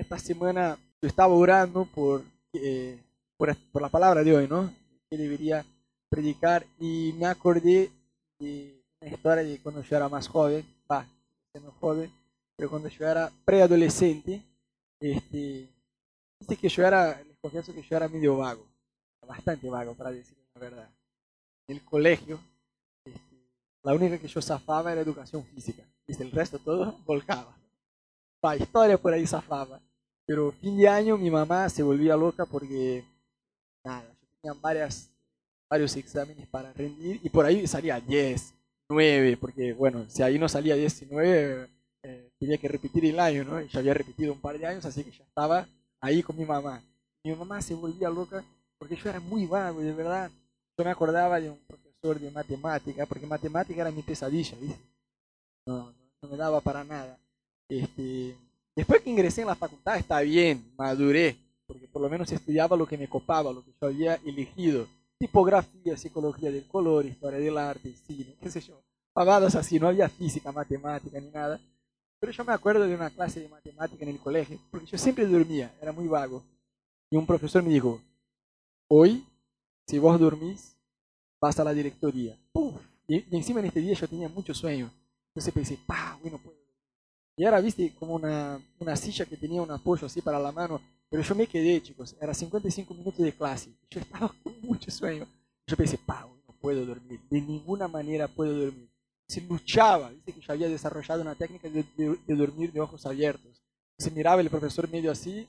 esta semana yo estaba orando por, eh, por, por, la palabra de hoy, ¿no? Que debería predicar y me acordé de una historia de cuando yo era más joven, va, siendo joven, pero cuando yo era preadolescente, este, dice que yo era, les confieso que yo era medio vago, bastante vago para decir la verdad. En el colegio, este, la única que yo zafaba era educación física, ¿viste? el resto todo volcaba. Va, historia por ahí zafaba. Pero fin de año mi mamá se volvía loca porque, nada, yo tenía varias, varios exámenes para rendir y por ahí salía 10, 9, porque bueno, si ahí no salía 10 y 9, eh, tenía que repetir el año, ¿no? Y ya había repetido un par de años, así que ya estaba ahí con mi mamá. Mi mamá se volvía loca porque yo era muy vago, de verdad. Yo me acordaba de un profesor de matemática, porque matemática era mi pesadilla, ¿viste? No, no me daba para nada. Este, después que ingresé en la facultad está bien, maduré, porque por lo menos estudiaba lo que me copaba, lo que yo había elegido. Tipografía, psicología del color, historia del arte, cine, qué sé yo. Pavadas así, no había física, matemática ni nada. Pero yo me acuerdo de una clase de matemática en el colegio, porque yo siempre dormía, era muy vago. Y un profesor me dijo, hoy, si vos dormís, vas a la directoría. Y, y, encima en este día yo tenía mucho sueño. Entonces pensé, pa, bueno, puedo y ahora viste como una, una silla que tenía un apoyo así para la mano, pero yo me quedé, chicos, era 55 minutos de clase, yo estaba con mucho sueño. Yo pensé, pa, no puedo dormir, de ninguna manera puedo dormir. Se luchaba, viste que yo había desarrollado una técnica de, de, de dormir de ojos abiertos. Se miraba el profesor medio así,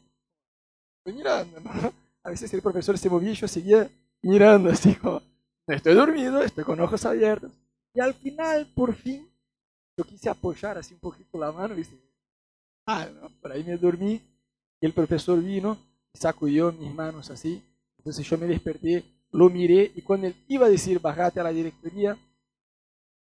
estoy mirando, ¿no? A veces el profesor se movía y yo seguía mirando así como, estoy dormido, estoy con ojos abiertos. Y al final, por fin, quise apoyar así un poquito la mano y ah, por ahí me dormí y el profesor vino sacudió mis manos así. Entonces yo me desperté, lo miré y cuando él iba a decir bajate a la directoría,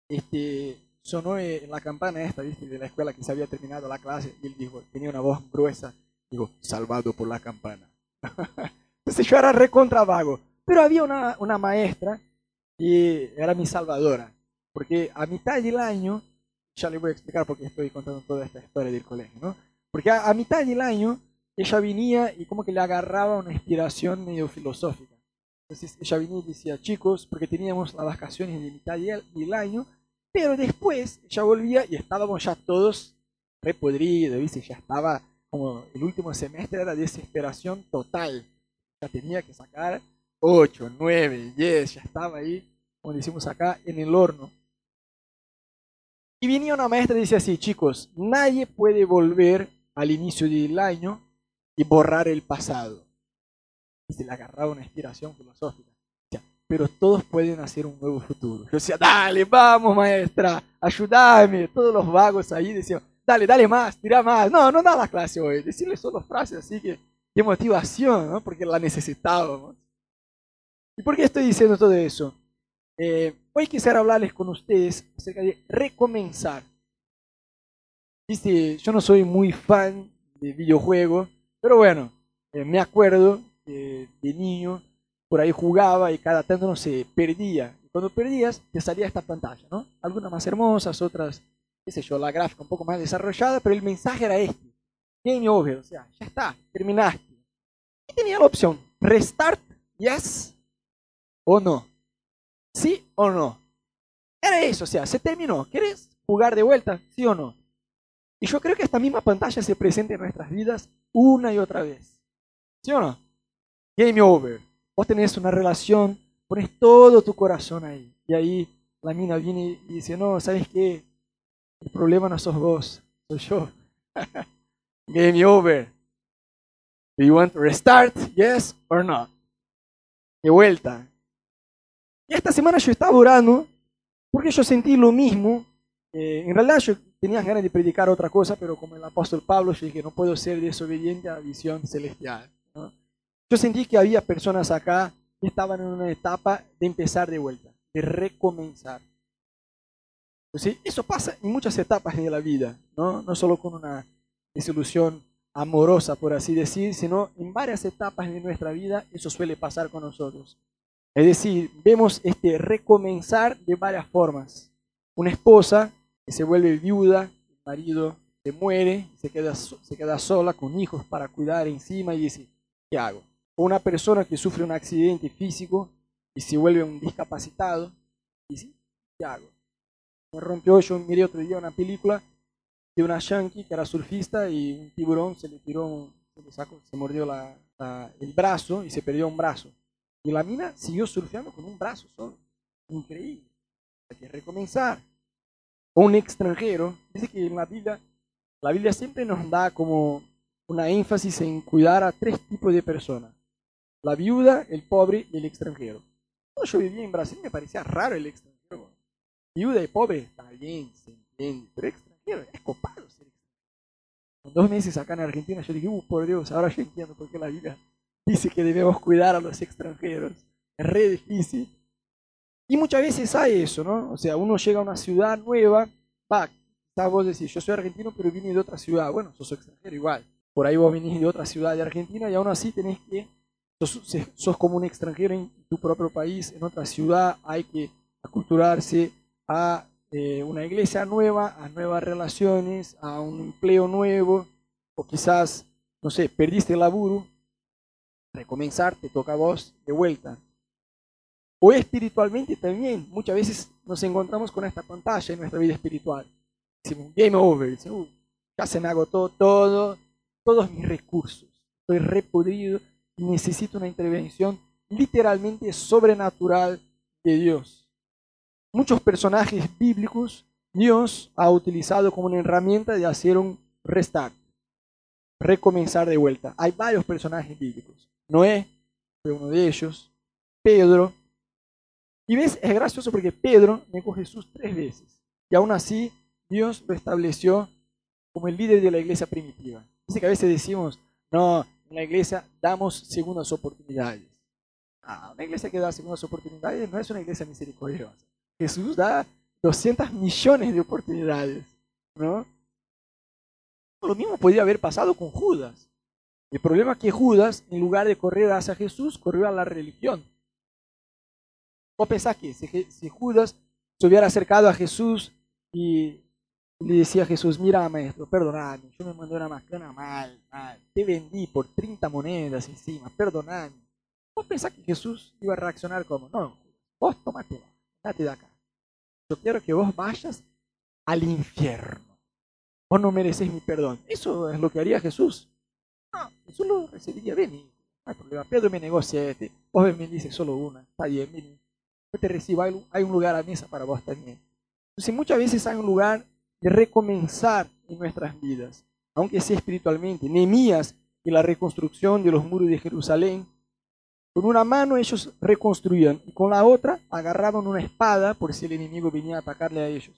este, sonó en la campana esta, ¿viste? de la escuela que se había terminado la clase y él dijo, tenía una voz gruesa, digo, salvado por la campana. Entonces yo era recontra vago, pero había una, una maestra que era mi salvadora, porque a mitad del año ya le voy a explicar por qué estoy contando toda esta historia del colegio, ¿no? Porque a, a, mitad del año ella venía y como que le agarraba una inspiración medio filosófica. Entonces ella venía y decía, chicos, porque teníamos las vacaciones de mitad del año, pero después ella volvía y estábamos ya todos repodridos, ¿viste? Ya estaba como el último semestre era desesperación total. Ya tenía que sacar 8, 9, 10, ya estaba ahí, como decimos acá, en el horno. Y venía una maestra y decía así, chicos, nadie puede volver al inicio del año y borrar el pasado. Y se le agarraba una inspiración filosófica. pero todos pueden hacer un nuevo futuro. Yo decía, dale, vamos maestra, ayúdame. Todos los vagos ahí decían, dale, dale más, tira más. No, no da la clase hoy. Decirle solo frases así que de motivación, ¿no? porque la necesitábamos. ¿Y por qué estoy diciendo todo eso? Eh, hoy quisiera hablarles con ustedes acerca de recomenzar. Viste, yo no soy muy fan de videojuegos, pero bueno, eh, me acuerdo eh, de niño, por ahí jugaba y cada tanto no se perdía. Y cuando perdías, te salía esta pantalla, ¿no? Algunas más hermosas, otras, qué sé yo, la gráfica un poco más desarrollada, pero el mensaje era este. Game over, o sea, ya está, terminaste. Y tenía la opción, restart, yes o no. ¿Sí o no? Era eso, o sea, se terminó. ¿Quieres jugar de vuelta? ¿Sí o no? Y yo creo que esta misma pantalla se presenta en nuestras vidas una y otra vez. ¿Sí o no? Game over. Vos tenés una relación, pones todo tu corazón ahí. Y ahí la mina viene y dice, no, ¿sabes qué? El problema no sos vos, soy yo. Game over. Do you want to restart? Yes or no? De vuelta. Y esta semana yo estaba orando porque yo sentí lo mismo. Eh, en realidad yo tenía ganas de predicar otra cosa, pero como el apóstol Pablo, yo dije, no puedo ser desobediente a la visión celestial. Yo sentí que había personas acá que estaban en una etapa de empezar de vuelta, de recomenzar. ¿Sí? Eso pasa en muchas etapas de la vida, ¿no? no solo con una desilusión amorosa, por así decir, sino en varias etapas de nuestra vida eso suele pasar con nosotros. Es decir, vemos este recomenzar de varias formas. Una esposa que se vuelve viuda, el marido se muere, se queda, se queda sola con hijos para cuidar encima y dice, ¿qué hago? O una persona que sufre un accidente físico y se vuelve un discapacitado, y dice, ¿qué hago? Me rompió, yo miré otro día una película de una yankee que era surfista y un tiburón se le tiró, se, le sacó, se mordió el brazo y se perdió un brazo. Y la mina siguió surfeando con un brazo solo. Increíble. Hay que recomenzar. Un extranjero, dice que en la Biblia la Biblia siempre nos da como una énfasis en cuidar a tres tipos de personas. La viuda, el pobre y el extranjero. Cuando yo vivía en Brasil me parecía raro el extranjero. Viuda y pobre está bien, se entiende, pero extranjero es copado ser extranjero. Con dos meses acá en Argentina yo dije, uh, por Dios, ahora yo entiendo por qué la Biblia dice que debemos cuidar a los extranjeros. Es re difícil. Y muchas veces hay eso, ¿no? O sea, uno llega a una ciudad nueva, va, vos decís, yo soy argentino, pero vine de otra ciudad. Bueno, sos extranjero igual. Por ahí vos venís de otra ciudad de Argentina y aún así tenés que, sos, como un extranjero en tu propio país, en otra ciudad, hay que aculturarse a eh, una iglesia nueva, a nuevas relaciones, a un empleo nuevo, o quizás, no sé, perdiste el laburo, recomenzar, te toca a vos de vuelta. O espiritualmente también, muchas veces nos encontramos con esta pantalla en nuestra vida espiritual game over. ya se me agotó todo, todos mis recursos. Estoy repodrido y necesito una intervención literalmente sobrenatural de Dios. Muchos personajes bíblicos Dios ha utilizado como una herramienta de hacer un restart, recomenzar de vuelta. Hay varios personajes bíblicos. Noé fue uno de ellos, Pedro. Y ves, es gracioso porque Pedro negó a Jesús tres veces. Y aún así Dios lo estableció como el líder de la iglesia primitiva. Dice que a veces decimos, no, en la iglesia damos segundas oportunidades. Ah, una iglesia que da segundas oportunidades no es una iglesia misericordiosa. Jesús da 200 millones de oportunidades, ¿no? Lo mismo podría haber pasado con Judas. El problema es que Judas, en lugar de correr hacia Jesús, corrió a la religión. ¿O pensás que si Judas se hubiera acercado a Jesús y le decía a Jesús, mira maestro, perdoname, yo me mandé una macana mal, mal, te vendí por 30 monedas encima, perdoname. ¿Vos pensás que Jesús iba a reaccionar como? No, vos tomate, date de acá. Yo quiero que vos vayas al infierno. Vos no mereces mi perdón. Eso es lo que haría Jesús. No, Jesús lo recibiría bien no hay problema. Pedro me negó siete, vos me dices solo una, está bien, vení. Yo te recibo, hay un lugar a mesa para vos también. Entonces muchas veces hay un lugar de recomenzar en nuestras vidas, aunque sea espiritualmente. Nehemías y la reconstrucción de los muros de Jerusalén, con una mano ellos reconstruían y con la otra agarraban una espada por si el enemigo venía a atacarle a ellos.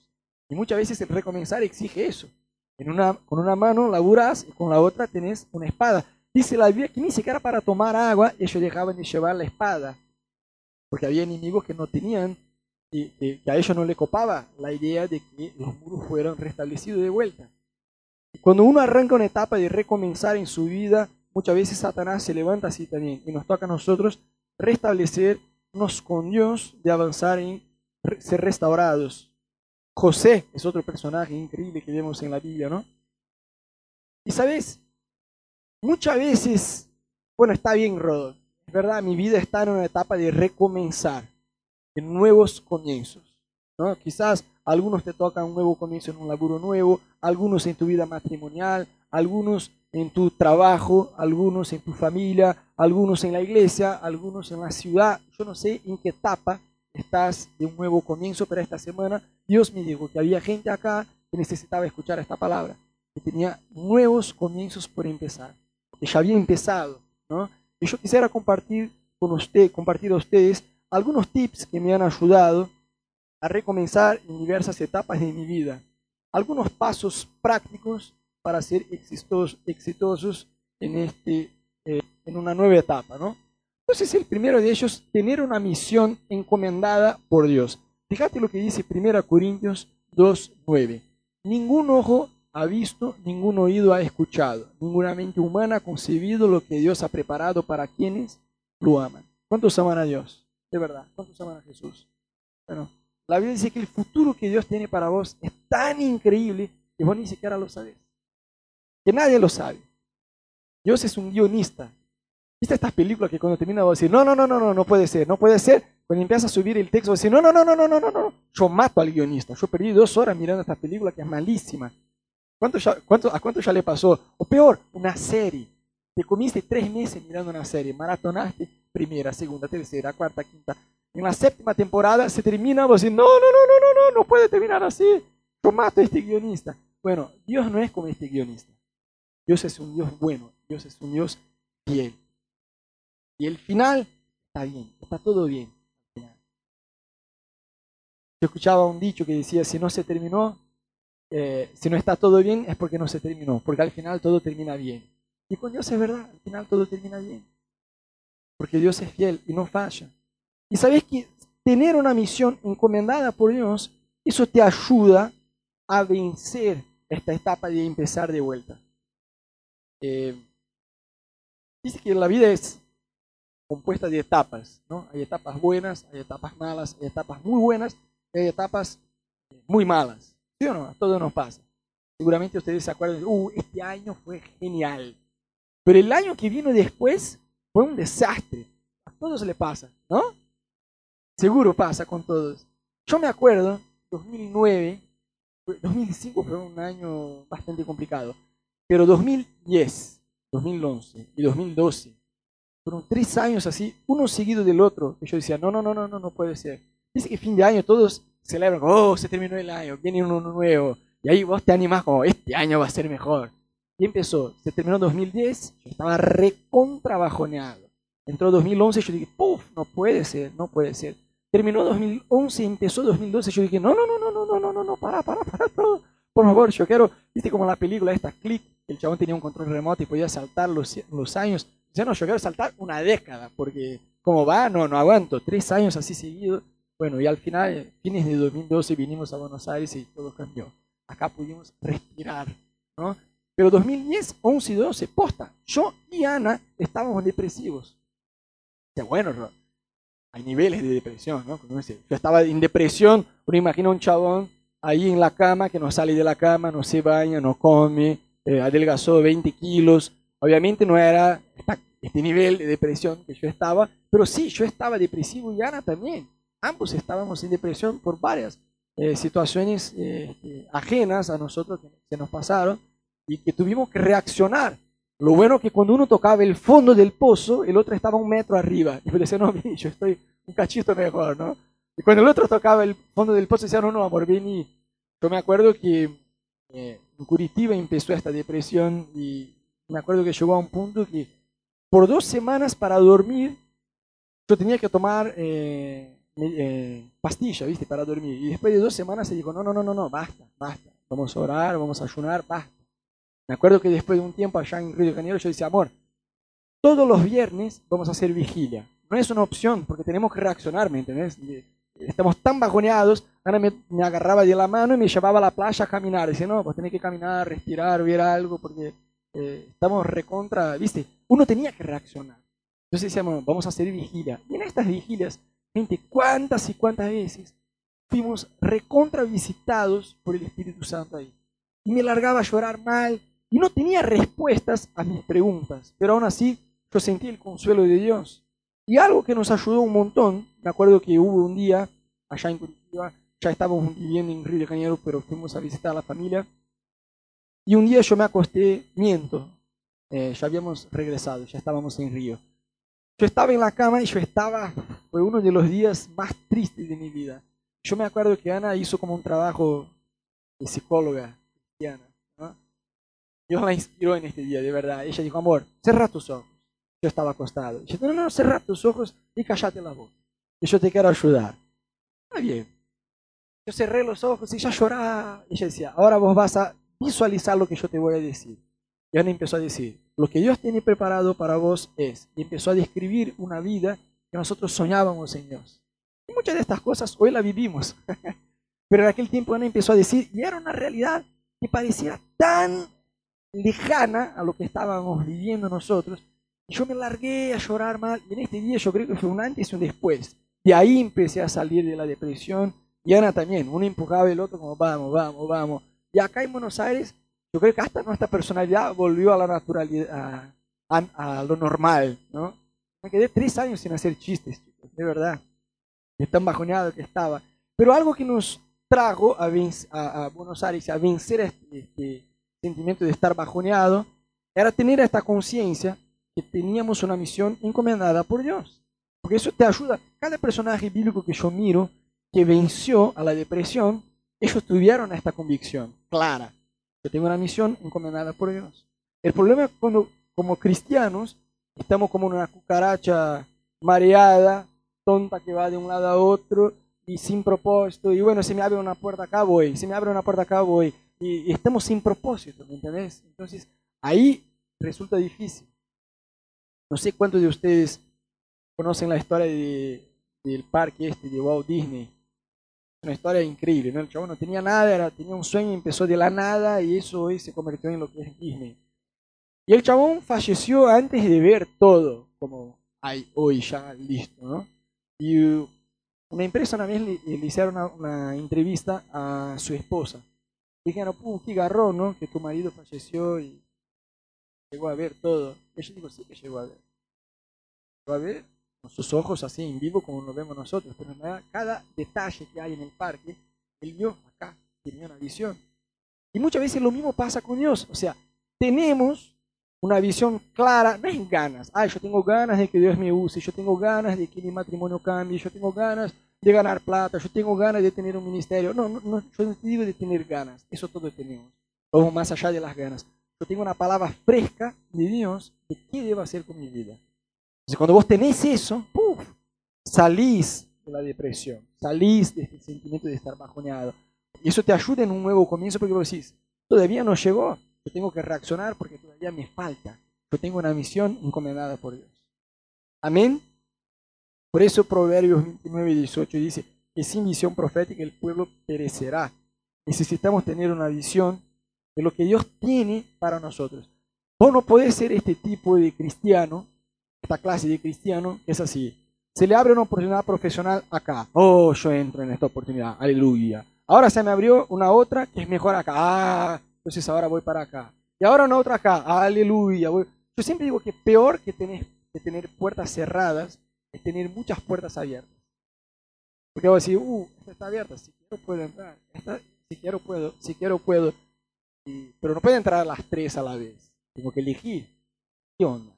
Y muchas veces el recomenzar exige eso. Con una mano laburas y con la otra tenés una espada. Dice la Biblia que ni siquiera para tomar agua ellos dejaban de llevar la espada, porque había enemigos que no tenían que, a ellos no le copaba la idea de que los muros fueran restablecidos de vuelta. Y cuando uno arranca una etapa de recomenzar en su vida, muchas veces Satanás se levanta así también y nos toca a nosotros restablecernos con Dios, de avanzar en ser restaurados. José es otro personaje increíble que vemos en la Biblia, ¿no? Y sabes, muchas veces, bueno, está bien, Rodo, es verdad, mi vida está en una etapa de recomenzar en nuevos comienzos. ¿no? Quizás algunos te tocan un nuevo comienzo en un laburo nuevo, algunos en tu vida matrimonial, algunos en tu trabajo, algunos en tu familia, algunos en la iglesia, algunos en la ciudad. Yo no sé en qué etapa estás de un nuevo comienzo, pero esta semana Dios me dijo que había gente acá que necesitaba escuchar esta palabra, que tenía nuevos comienzos por empezar, que ya había empezado. ¿no? Y yo quisiera compartir con usted, compartir a ustedes algunos tips que me han ayudado a recomenzar en diversas etapas de mi vida. Algunos pasos prácticos para ser exitosos, exitosos en, este, eh, en una nueva etapa. ¿no? Entonces el primero de ellos, tener una misión encomendada por Dios. Fíjate lo que dice 1 Corintios 2.9. Ningún ojo ha visto, ningún oído ha escuchado, ninguna mente humana ha concebido lo que Dios ha preparado para quienes lo aman. ¿Cuántos aman a Dios? de verdad. ¿Cuántos aman a Jesús? Bueno, la Biblia dice que el futuro que Dios tiene para vos es tan increíble que vos ni siquiera lo sabés. que nadie lo sabe. Dios es un guionista. ¿Viste estas películas que cuando termina vos decís, no, no, no, no, no, no puede ser, no puede ser? Cuando empieza a subir el texto, vos decís, no, no, no, no, no, no, no, no. Yo mato al guionista. Yo perdí dos horas mirando esta película que es malísima. ¿Cuánto cuánto, ¿A cuánto ya le pasó? O peor, una serie. Te comiste tres meses mirando una serie, maratonaste primera, segunda, tercera, cuarta, quinta. En la séptima temporada se termina, vos decís, no, no, no, no, no, no, no puede terminar así. Yo mato a este guionista. Bueno, Dios no es como este guionista. Dios es un Dios bueno, Dios es un Dios fiel. Y el final está bien, está todo bien. Yo escuchaba un dicho que decía, si no se terminó, eh, si no está todo bien es porque no se terminó, porque al final todo termina bien. Y con Dios es verdad, al final todo termina bien. Porque Dios es fiel y no falla. Y sabes que tener una misión encomendada por Dios, eso te ayuda a vencer esta etapa de empezar de vuelta. Eh, dice que la vida es compuesta de etapas, ¿no? Hay etapas buenas, hay etapas malas, hay etapas muy buenas, hay etapas muy malas. ¿Sí o no? A todos nos pasa. Seguramente ustedes se acuerdan, uh, este año fue genial. Pero el año que vino después fue un desastre. A todos le pasa, ¿no? Seguro pasa con todos. Yo me acuerdo, 2009, 2005 fue un año bastante complicado, pero 2010, 2011 y 2012 fueron tres años así, uno seguido del otro, y yo decía, no, no, no, no, no, no puede ser. Dice que fin de año todos celebran, oh, se terminó el año, viene uno nuevo, y ahí vos te animás como, este año va a ser mejor. Y empezó, se terminó 2010, yo estaba recontrabajoneado. Entró 2011, yo dije, puff, no puede ser, no puede ser. Terminó 2011, empezó 2012, yo dije, no, no, no, no, no, no, no, no, no, para, para, para todo. Por favor, yo quiero, viste como la película esta, Click, el chabón tenía un control remoto y podía saltar los, los años. Ya no, yo quiero saltar una década, porque como va, no, no aguanto. Tres años así seguidos. Bueno, y al final, fines de 2012, vinimos a Buenos Aires y todo cambió. Acá pudimos respirar, ¿no? Pero 2010, 11 y 12, posta. Yo y Ana estábamos depresivos. O bueno, hay niveles de depresión, ¿no? Yo estaba en depresión, uno imagina un chabón ahí en la cama que no sale de la cama, no se baña, no come, eh, adelgazó 20 kilos, Obviamente no era este nivel de depresión que yo estaba, pero sí, yo estaba depresivo y Ana también. Ambos estábamos en depresión por varias eh, situaciones eh, ajenas a nosotros que se nos pasaron y que tuvimos que reaccionar. Lo bueno que cuando uno tocaba el fondo del pozo, el otro estaba un metro arriba. Y yo decía, no, yo estoy un cachito mejor, ¿no? Y cuando el otro tocaba el fondo del pozo, decía, no, no, amor, vení. Yo me acuerdo que eh, en Curitiba empezó esta depresión y me acuerdo que llegó a un punto que por dos semanas para dormir yo tenía que tomar eh, eh, pastilla, ¿viste? Para dormir. Y después de dos semanas se dijo, no, no, no, no, no, basta, basta. Vamos a orar, vamos a ayunar, basta. Me acuerdo que después de un tiempo allá en Río de Janeiro yo decía, amor, todos los viernes vamos a hacer vigilia. No es una opción porque tenemos que reaccionar, ¿me entendés? Estamos tan bajoneados. Ana me, me, agarraba de la mano y me llevaba a la playa a caminar. Dice, no, pues tenés que caminar, respirar, ver algo, porque eh, estamos recontra, viste, uno tenía que reaccionar. Entonces decíamos, vamos a hacer vigilia. Y en estas vigilias, gente, cuántas y cuántas veces fuimos recontra visitados por el Espíritu Santo ahí. Y me largaba a llorar mal y no tenía respuestas a mis preguntas, pero aún así yo sentí el consuelo de Dios. Y algo que nos ayudó un montón, me acuerdo que hubo un día allá en Curitiba, ya estábamos viviendo en Río de Janeiro, pero fuimos a visitar a la familia y un día yo me acosté, miento, eh, ya habíamos regresado, ya estábamos en Río. Yo estaba en la cama y yo estaba, fue uno de los días más tristes de mi vida. Yo me acuerdo que Ana hizo como un trabajo de psicóloga cristiana. ¿no? Dios la inspiró en este día, de verdad. Ella dijo, amor, cerra tus ojos. Yo estaba acostado. Yo no, no, no, cerra tus ojos y callate la voz. Que yo te quiero ayudar. Está bien. Yo cerré los ojos y ella lloraba. Ella decía, ahora vos vas a visualizar lo que yo te voy a decir. Y Ana empezó a decir, lo que Dios tiene preparado para vos es, y empezó a describir una vida que nosotros soñábamos en Dios. Y muchas de estas cosas hoy la vivimos. Pero en aquel tiempo Ana empezó a decir, y era una realidad que parecía tan lejana a lo que estábamos viviendo nosotros. Y yo me largué a llorar mal. Y en este día yo creo que fue un antes y un después. Y ahí empecé a salir de la depresión. Y Ana también. Uno empujaba el otro como, vamos, vamos, vamos. Y acá en Buenos Aires yo creo que hasta nuestra personalidad volvió a la naturalidad, a, a, lo normal, ¿no? Me quedé tres años sin hacer chistes, chicos, de verdad. De tan bajoneado que estaba. Pero algo que nos trajo a, a, a Buenos Aires a vencer este, este sentimiento de estar bajoneado era tener esta conciencia que teníamos una misión encomendada por Dios. Porque eso te ayuda. Cada personaje bíblico que yo miro que venció a la depresión, ellos tuvieron esta convicción clara. Yo tengo una misión encomendada por Dios. El problema es cuando como cristianos estamos como una cucaracha mareada, tonta que va de un lado a otro y sin propósito. Y bueno, se me abre una puerta acá, voy. Se me abre una puerta acá, voy. Y, y estamos sin propósito, ¿me entendés? Entonces, ahí resulta difícil. No sé cuántos de ustedes conocen la historia de, del parque este de Walt Disney. Una historia increíble, ¿no? El chavo no tenía nada, era, tenía un sueño, empezó de la nada y eso hoy se convirtió en lo que es Disney. Y el chabón falleció antes de ver todo, como hay hoy ya listo, ¿no? Y una empresa una vez le, le hicieron una, una, entrevista a su esposa. Dijeron, pum, qué garrón, ¿no? Que tu marido falleció y llegó a ver todo. Ella dijo, sí que llegó a ver. Llegó a ver con sus ojos así en vivo como lo vemos nosotros, pero cada detalle que hay en el parque, él vio acá, tenía una visión. Y muchas veces lo mismo pasa con Dios, o sea, tenemos una visión clara, no es ganas, ay, yo tengo ganas de que Dios me use, yo tengo ganas de que mi matrimonio cambie, yo tengo ganas de ganar plata, yo tengo ganas de tener un ministerio. No, no, no yo no te digo de tener ganas, eso todos tenemos. Vamos más allá de las ganas. Yo tengo una palabra fresca de Dios de qué debo hacer con mi vida. Entonces, cuando vos tenés eso, ¡puf! salís de la depresión, salís de este sentimiento de estar bajoneado. Y eso te ayuda en un nuevo comienzo porque vos decís, todavía no llegó, yo tengo que reaccionar porque todavía me falta. Yo tengo una misión encomendada por Dios. Amén. Por eso Proverbios 29 y 18 dice que sin visión profética el pueblo perecerá. Necesitamos tener una visión de lo que Dios tiene para nosotros. Vos no podés ser este tipo de cristiano esta clase de cristiano es así. Se le abre una oportunidad profesional acá. Oh, yo entro en esta oportunidad. Aleluya. Ahora se me abrió una otra que es mejor acá. Ah, entonces ahora voy para acá. Y ahora una otra acá. Aleluya. Yo siempre digo que peor que tener, que tener puertas cerradas es tener muchas puertas abiertas. Porque voy a decir, uh, esta está abierta. Si quiero puedo entrar. Esta, si quiero puedo. Si quiero puedo. pero no puedo entrar a las tres a la vez. Tengo que elegir. ¿Qué onda?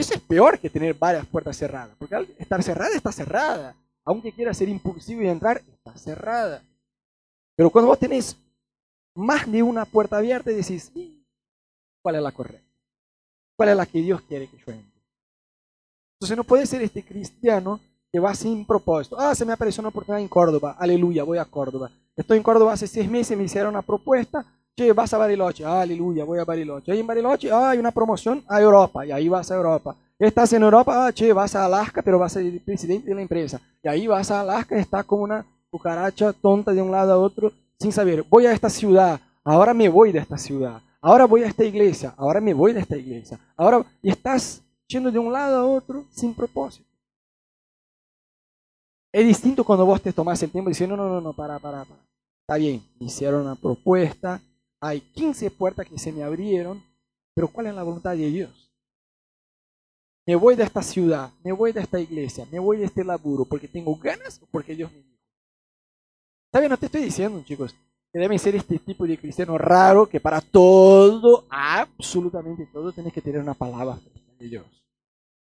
Eso es peor que tener varias puertas cerradas, porque estar cerrada está cerrada. Aunque quiera ser impulsivo y entrar, está cerrada. Pero cuando vos tenés más de una puerta abierta y decís, ¿cuál es la correcta? ¿Cuál es la que Dios quiere que yo entre? Entonces no puede ser este cristiano que va sin propósito. Ah, se me apareció una oportunidad en Córdoba. Aleluya, voy a Córdoba. Estoy en Córdoba hace seis meses, me hicieron una propuesta Che, vas a Bariloche, aleluya, voy a Bariloche. Ahí en Bariloche, ah, hay una promoción a Europa, y ahí vas a Europa. Estás en Europa, ah, che, vas a Alaska, pero vas a ser presidente de la empresa. Y ahí vas a Alaska, estás como una cucaracha tonta de un lado a otro, sin saber, voy a esta ciudad, ahora me voy de esta ciudad, ahora voy a esta iglesia, ahora me voy de esta iglesia. Ahora, y estás yendo de un lado a otro sin propósito. Es distinto cuando vos te tomás el tiempo diciendo, no, no, no, para, para, para. Está bien, hicieron una propuesta, hay 15 puertas que se me abrieron, pero ¿cuál es la voluntad de Dios? Me voy de esta ciudad, me voy de esta iglesia, me voy de este laburo porque tengo ganas o porque Dios me dijo. ¿Está bien? No te estoy diciendo, chicos, que deben ser este tipo de cristiano raro que para todo, absolutamente todo, tienes que tener una palabra de Dios.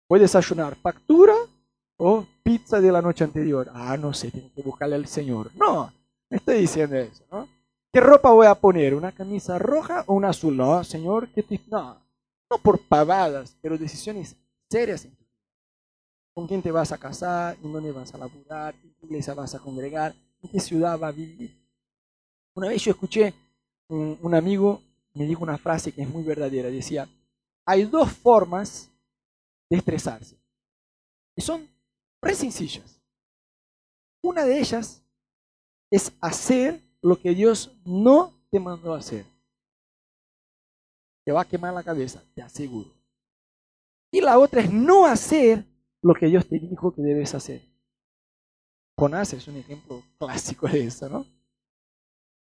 Voy a desayunar factura o pizza de la noche anterior. Ah, no sé, tengo que buscarle al Señor. No, no estoy diciendo eso, ¿no? ¿Qué ropa voy a poner? ¿Una camisa roja o una azul? No, señor, ¿qué No, no por pavadas, pero decisiones serias. ¿Con quién te vas a casar? ¿En dónde vas a laburar? ¿En qué iglesia vas a congregar? ¿En qué ciudad vas a vivir? Una vez yo escuché un, un amigo me dijo una frase que es muy verdadera. Decía, hay dos formas de estresarse. Y son re sencillas. Una de ellas es hacer lo que Dios no te mandó hacer. Te va a quemar la cabeza, te aseguro. Y la otra es no hacer lo que Dios te dijo que debes hacer. Jonás es un ejemplo clásico de eso, ¿no?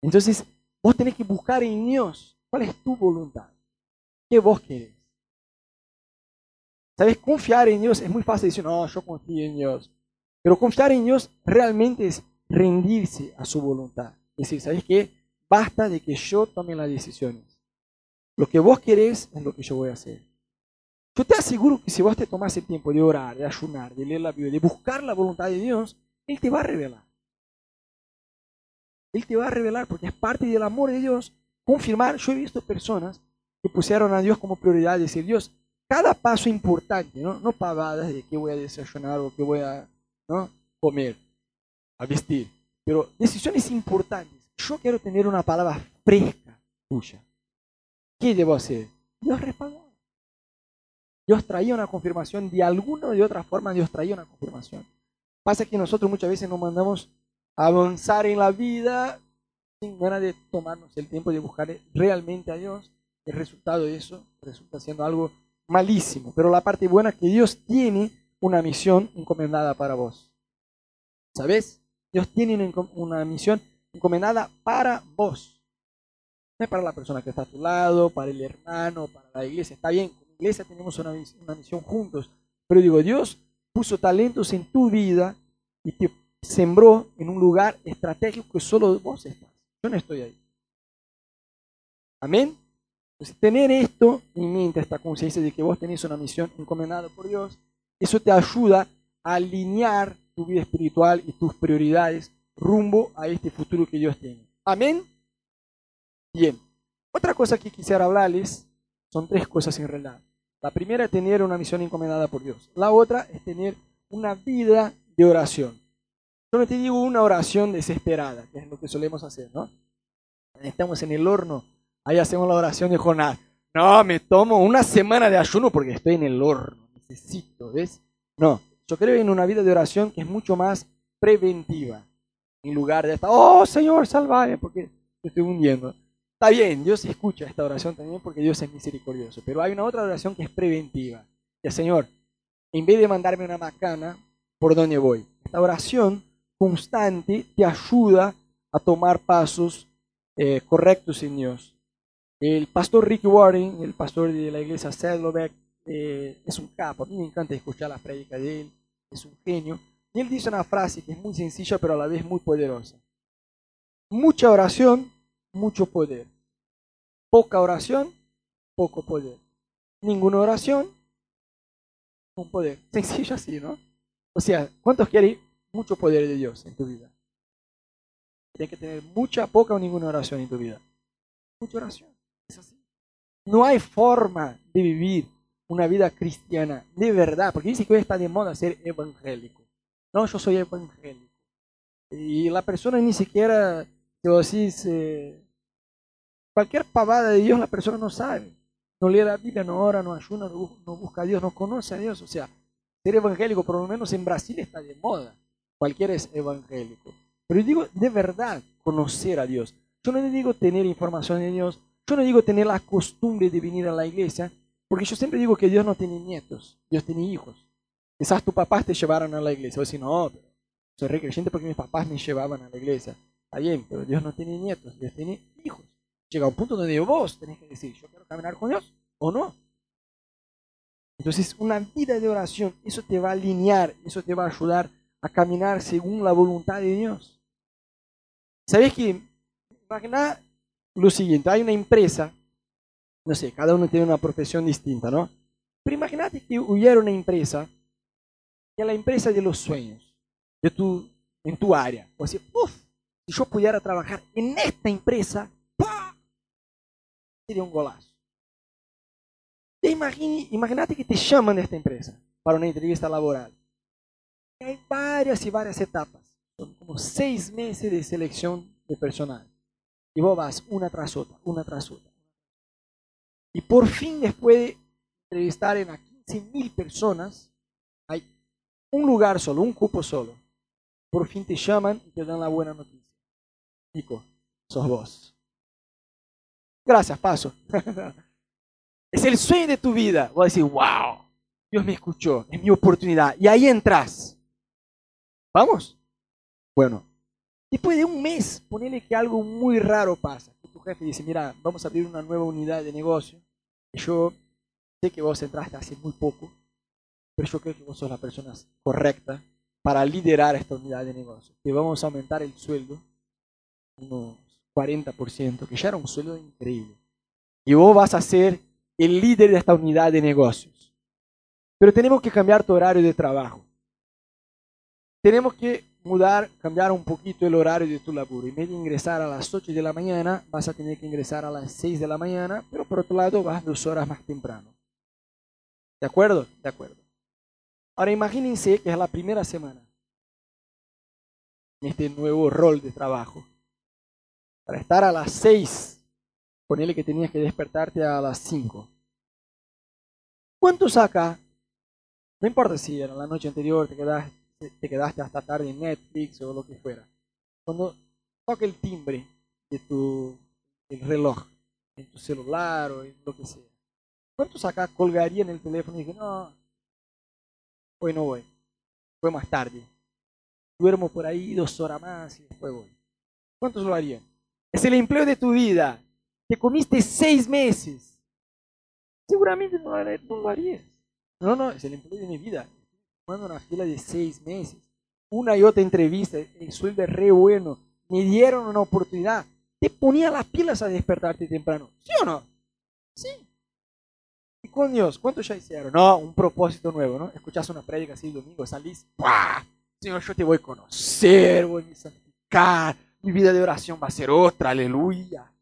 Entonces, vos tenés que buscar en Dios cuál es tu voluntad, qué vos querés. ¿Sabes? Confiar en Dios es muy fácil decir, no, yo confío en Dios. Pero confiar en Dios realmente es rendirse a su voluntad. Decir, ¿sabes qué? Basta de que yo tome las decisiones. Lo que vos querés es lo que yo voy a hacer. Yo te aseguro que si vos te tomás el tiempo de orar, de ayunar, de leer la Biblia, de buscar la voluntad de Dios, Él te va a revelar. Él te va a revelar porque es parte del amor de Dios. Confirmar, yo he visto personas que pusieron a Dios como prioridad, decir, Dios, cada paso importante, ¿no? No pavadas de qué voy a desayunar o qué voy a ¿no? comer, a vestir, pero decisiones importantes. Yo quiero tener una palabra fresca tuya. ¿Qué debo hacer? Dios respaldó. Dios traía una confirmación de alguna o de otra forma, Dios traía una confirmación. Pasa que nosotros muchas veces nos mandamos avanzar en la vida sin ganas de tomarnos el tiempo de buscar realmente a Dios. El resultado de eso resulta siendo algo malísimo. Pero la parte buena es que Dios tiene una misión encomendada para vos. ¿Sabes? Dios tiene una misión encomendada para vos. No es para la persona que está a tu lado, para el hermano, para la iglesia. Está bien, iglesia tenemos una, una misión juntos. Pero digo, Dios puso talentos en tu vida y te sembró en un lugar estratégico que solo vos estás. Yo no estoy ahí. Amén. Entonces, tener esto en mente, esta conciencia de que vos tenés una misión encomendada por Dios, eso te ayuda a alinear tu vida espiritual y tus prioridades rumbo a este futuro que Dios tiene. Amén. Bien. Otra cosa que quisiera hablarles son tres cosas en realidad. La primera es tener una misión encomendada por Dios. La otra es tener una vida de oración. Yo no te digo una oración desesperada, que es lo que solemos hacer, ¿no? Estamos en el horno, ahí hacemos la oración de Jonás. No, me tomo una semana de ayuno porque estoy en el horno, necesito, ¿ves? No, yo creo en una vida de oración que es mucho más preventiva, en lugar de estar, oh Señor, salvame, porque te estoy hundiendo. Está bien, Dios escucha esta oración también porque Dios es misericordioso. Pero hay una otra oración que es preventiva. Que Señor, en vez de mandarme una macana, ¿por dónde voy? Esta oración constante te ayuda a tomar pasos eh, correctos en Dios. El pastor Rick Warren, el pastor de la iglesia Saddleback, eh, es un capo. A mí me encanta escuchar las prédicas de él. Es un genio. Y él dice una frase que es muy sencilla, pero a la vez muy poderosa. Mucha oración mucho poder. Poca oración, poco poder. Ninguna oración, un poder. Sencillo así, ¿no? O sea, ¿cuántos quieren mucho poder de Dios en tu vida? Tienes que tener mucha, poca o ninguna oración en tu vida. Mucha oración. Es así. No hay forma de vivir una vida cristiana de verdad, porque dice que hoy está de moda ser evangélico. No, yo soy evangélico. Y la persona ni siquiera si decís, eh, cualquier pavada de Dios la persona no sabe. No lee la Biblia, no ora, no ayuna, no busca a Dios, no conoce a Dios. O sea, ser evangélico, por lo menos en Brasil está de moda. Cualquiera es evangélico. Pero yo digo de verdad conocer a Dios. Yo no digo tener información de Dios. Yo no digo tener la costumbre de venir a la iglesia. Porque yo siempre digo que Dios no tiene nietos. Dios tiene hijos. Quizás tus papás te llevaron a la iglesia. O si no, soy re creyente porque mis papás me llevaban a la iglesia. Está bien, pero Dios no tiene nietos, Dios tiene hijos. Llega un punto donde vos tenés que decir, yo quiero caminar con Dios o no. Entonces, una vida de oración, eso te va a alinear, eso te va a ayudar a caminar según la voluntad de Dios. ¿Sabés que? Imagina lo siguiente, hay una empresa, no sé, cada uno tiene una profesión distinta, ¿no? Pero imagínate que hubiera una empresa, que la empresa de los sueños, de tu, en tu área. O sea, uff, si yo pudiera trabajar en esta empresa, sería un golazo. Imagínate que te llaman de esta empresa para una entrevista laboral. Hay varias y varias etapas. Son como seis meses de selección de personal. Y vos vas una tras otra, una tras otra. Y por fin, después de entrevistar a 15 mil personas, hay un lugar solo, un cupo solo. Por fin te llaman y te dan la buena noticia. Nico, sos vos. Gracias, paso. es el sueño de tu vida. Voy a decir, wow, Dios me escuchó, es mi oportunidad. Y ahí entras. ¿Vamos? Bueno, después de un mes, ponele que algo muy raro pasa. Tu jefe dice, mira, vamos a abrir una nueva unidad de negocio, yo sé que vos entraste hace muy poco, pero yo creo que vos sos la persona correcta para liderar esta unidad de negocio. Te vamos a aumentar el sueldo unos 40%, que ya era un sueldo increíble. Y vos vas a ser el líder de esta unidad de negocios. Pero tenemos que cambiar tu horario de trabajo. Tenemos que mudar, cambiar un poquito el horario de tu laburo. En vez de ingresar a las 8 de la mañana, vas a tener que ingresar a las 6 de la mañana, pero por otro lado vas dos horas más temprano. ¿De acuerdo? De acuerdo. Ahora imagínense que es la primera semana en este nuevo rol de trabajo. Para estar a las 6, ponele que tenías que despertarte a las 5. ¿Cuánto saca? No importa si era la noche anterior te quedaste, te quedaste hasta tarde en Netflix o lo que fuera. Cuando toca el timbre de tu el reloj, en tu celular o en lo que sea. ¿Cuántos acá colgarían el teléfono y dicen, no, hoy no voy, fue más tarde. Duermo por ahí dos horas más y después voy. ¿Cuántos lo harían? Es el empleo de tu vida. Te comiste seis meses. Seguramente no lo harías. No, no, es el empleo de mi vida. Mando una fila de seis meses. Una y otra entrevista, el sueldo es re bueno. Me dieron una oportunidad. Te ponía las pilas a despertarte temprano. ¿Sí o no? Sí. Y con Dios, ¿cuántos ya hicieron? No, un propósito nuevo, ¿no? Escuchás una prédica así el domingo, salís, ¡pah! Señor, yo te voy a conocer, voy a santificar, mi vida de oración va a ser otra, aleluya.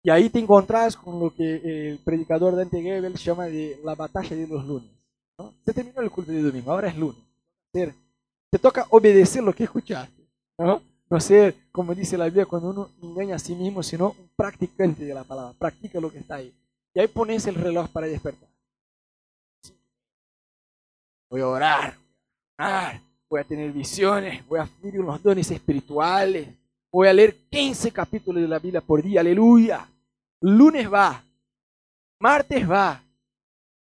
Y ahí te encontrás con lo que el predicador Dante Gebel llama de la batalla de los lunes. ¿No? Se terminó el culto de domingo, ahora es lunes. Te toca obedecer lo que escuchaste. ¿no? no ser, como dice la Biblia, cuando uno engaña a sí mismo, sino un practicante de la palabra. Practica lo que está ahí. Y ahí pones el reloj para despertar. Voy a orar, voy a tener visiones, voy a vivir los dones espirituales, voy a leer 15 capítulos de la Biblia por día, aleluya. Lunes va, martes va,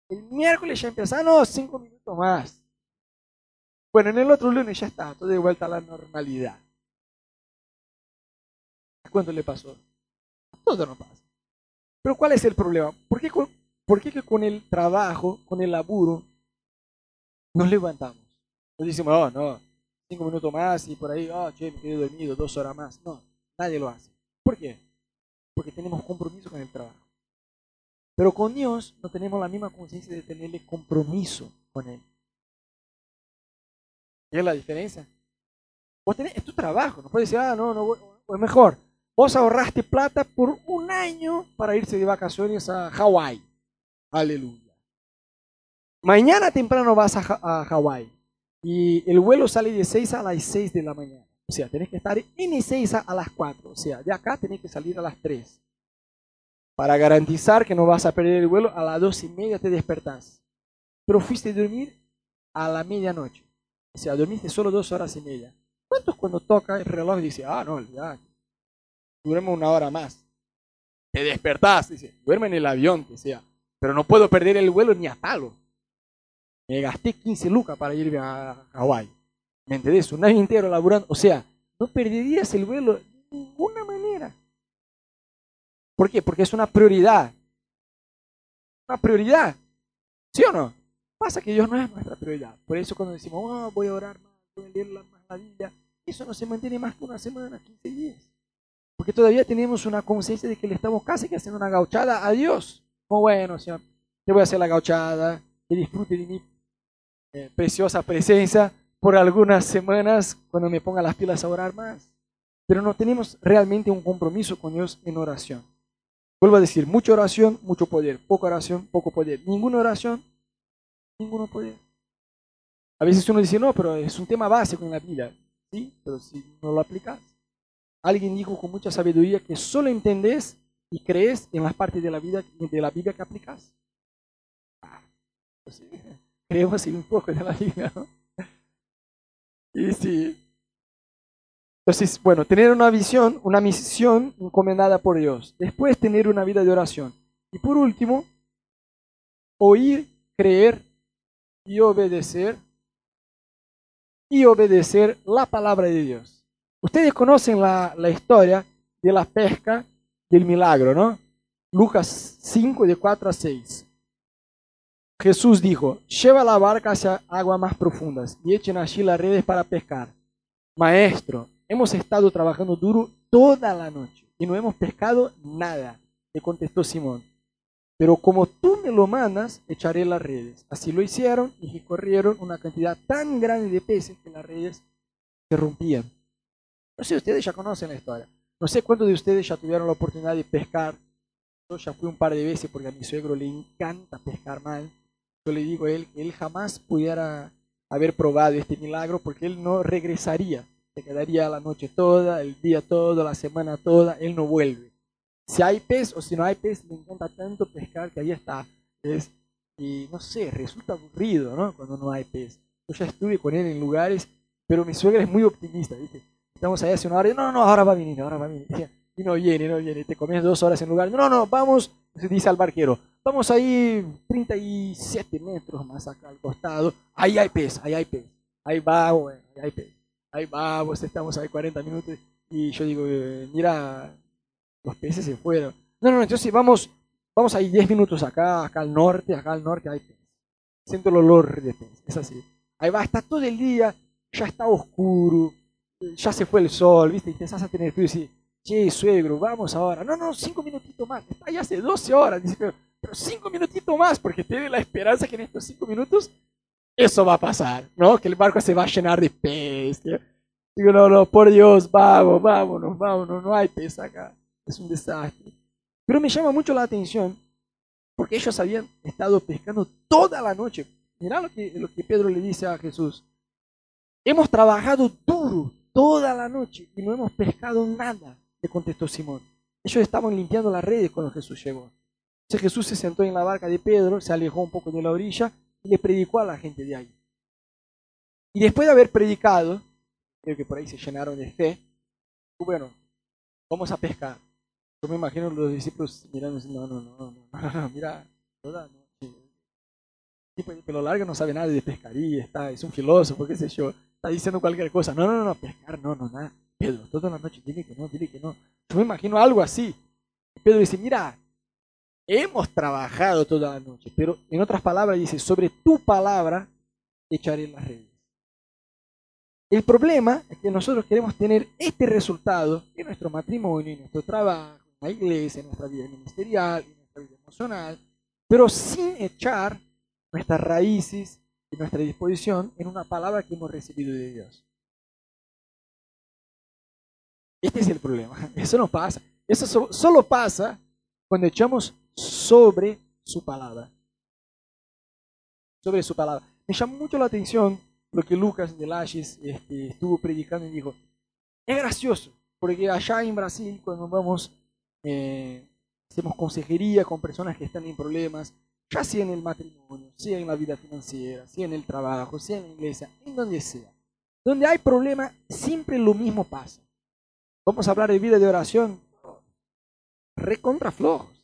el miércoles ya empieza, ah, no, cinco minutos más. Bueno, en el otro lunes ya está, todo de vuelta a la normalidad. ¿Cuánto le pasó? Todo no pasa. Pero ¿cuál es el problema? ¿Por qué, con, ¿Por qué que con el trabajo, con el laburo, nos levantamos? Nos decimos, oh, no, cinco minutos más y por ahí, oh, che, me quedé dormido dos horas más. No, nadie lo hace. ¿Por qué? Porque tenemos compromiso con el trabajo. Pero con Dios no tenemos la misma conciencia de tenerle compromiso con Él. ¿Qué es la diferencia? Vos tenés, es tu trabajo, no puedes decir, ah, no, no, es mejor. Vos ahorraste plata por un año para irse de vacaciones a Hawái. Aleluya. Mañana temprano vas a, Hawái y el vuelo sale de 6 a las 6 de la mañana. O sea, tenés que estar en Ezeiza a las 4. O sea, de acá tenés que salir a las 3. Para garantizar que no vas a perder el vuelo, a las 2 y media te despertás. Pero fuiste a dormir a la medianoche. O sea, dormiste solo dos horas y media. ¿Cuántos cuando toca el reloj dice, ah, no, olvidate, duerme una hora más. Te despertás, dice, duerme en el avión, que sea, pero no puedo perder el vuelo ni a palo. Me gasté 15 lucas para irme a Hawái. ¿Me entendés? Un año entero laburando. O sea, no perderías el vuelo de ninguna manera. ¿Por qué? Porque es una prioridad. Una prioridad. ¿Sí o no? Pasa que Dios no es nuestra prioridad. Por eso cuando decimos, oh, voy a orar más, voy a leer más la Biblia, eso no se mantiene más que una semana, 15 días. Porque todavía tenemos una conciencia de que le estamos casi que haciendo una gauchada a Dios. Como bueno, Señor, te voy a hacer la gauchada, que disfrute de mi eh, preciosa presencia por algunas semanas cuando me ponga las pilas a orar más. Pero no tenemos realmente un compromiso con Dios en oración. Vuelvo a decir, mucha oración, mucho poder. Poca oración, poco poder. Ninguna oración, ninguno poder. A veces uno dice, no, pero es un tema básico en la vida. Sí, pero si no lo aplicas, Alguien dijo con mucha sabiduría que solo entendés y crees en las partes de la vida de la Biblia que aplicas. Ah, pues creemos en un poco de la Biblia, ¿no? Y sí. Entonces, bueno, tener una visión, una misión encomendada por Dios. Después, tener una vida de oración. Y por último, oír, creer y obedecer. Y obedecer la palabra de Dios. Ustedes conocen la, historia de la pesca del milagro, ¿no? Lucas 5, de 4 a 6. Jesús dijo, lleva la barca hacia aguas más profundas y echen allí las redes para pescar. Maestro, hemos estado trabajando duro toda la noche y no hemos pescado nada, le contestó Simón. Pero como tú me lo mandas, echaré las redes. Así lo hicieron y corrieron una cantidad tan grande de peces que las redes se rompían. No sé, ustedes ya conocen la historia. No sé cuántos de ustedes ya tuvieron la oportunidad de pescar. Yo ya fui un par de veces porque a mi suegro le encanta pescar mal. Yo le digo a él que él jamás pudiera haber probado este milagro porque él no regresaría. Se quedaría la noche toda, el día todo, la semana toda. Él no vuelve. Si hay pez o si no hay pez, le encanta tanto pescar que ahí está. Es, y no sé, resulta aburrido, ¿no? Cuando no hay pez. Yo ya estuve con él en lugares, pero mi suegra es muy optimista, ¿viste? Estamos ahí hace una hora y no, no, ahora va a venir, ahora va a venir. Y no viene, no viene. Te comes dos horas en lugar. No, no, vamos, dice al barquero. Vamos ahí 37 metros más acá al costado. Ahí hay pez, ahí hay pez. Ahí va, bueno, ahí hay pez. Ahí vamos, estamos ahí 40 minutos. Y yo digo, eh, mira, los peces se fueron. No, no, entonces vamos, vamos ahí 10 minutos acá, acá al norte, acá al norte hay pez. Siento el olor de pez, es así. Ahí va, está todo el día, ya está oscuro, ya se fue el sol, ¿viste? Y empezás a tener frío y decís, che, suegro, vamos ahora. No, no, cinco minutitos más. Está ya hace 12 horas. Dice, pero, pero cinco minutitos más, porque tiene la esperanza que en estos cinco minutos eso va a pasar, ¿no? Que el barco se va a llenar de pez. Digo, no, no, por Dios, vamos, vámonos, vámonos, no hay pez acá es un desastre. Pero me llama mucho la atención porque ellos habían estado pescando toda la noche. Mirá lo que, lo que Pedro le dice a Jesús. Hemos trabajado duro toda la noche y no hemos pescado nada, le contestó Simón. Ellos estaban limpiando las redes cuando Jesús llegó. Entonces Jesús se sentó en la barca de Pedro, se alejó un poco de la orilla y le predicó a la gente de ahí. Y después de haber predicado, creo que por ahí se llenaron de fe, bueno, vamos a pescar. Yo me imagino los discípulos mirando no, no, no, no, mira, toda. Tipo de pelo largo no sabe nada de pescaría, está, es un filósofo, qué sé yo, está diciendo cualquier cosa. No, no, no, pescar, no, no, nada. Pedro, toda la noche, dile que no, dile que no. Yo me imagino algo así. Pedro dice, mira, hemos trabajado toda la noche, pero en otras palabras dice, sobre tu palabra echaré las redes. El problema es que nosotros queremos tener este resultado en nuestro matrimonio, en nuestro trabajo, la iglesia, en nuestra vida ministerial, en nuestra vida emocional, pero sin echar nuestras raíces y nuestra disposición en una palabra que hemos recibido de Dios. Este es el problema. Eso no pasa. Eso solo pasa cuando echamos sobre su palabra. Sobre su palabra. Me llamó mucho la atención lo que Lucas de Lages este, estuvo predicando y dijo, es gracioso, porque allá en Brasil, cuando vamos eh, hacemos consejería con personas que están en problemas, ya sea en el matrimonio, sea en la vida financiera, sea en el trabajo, sea en la iglesia, en donde sea. Donde hay problema, siempre lo mismo pasa. Vamos a hablar de vida de oración, recontra flojos.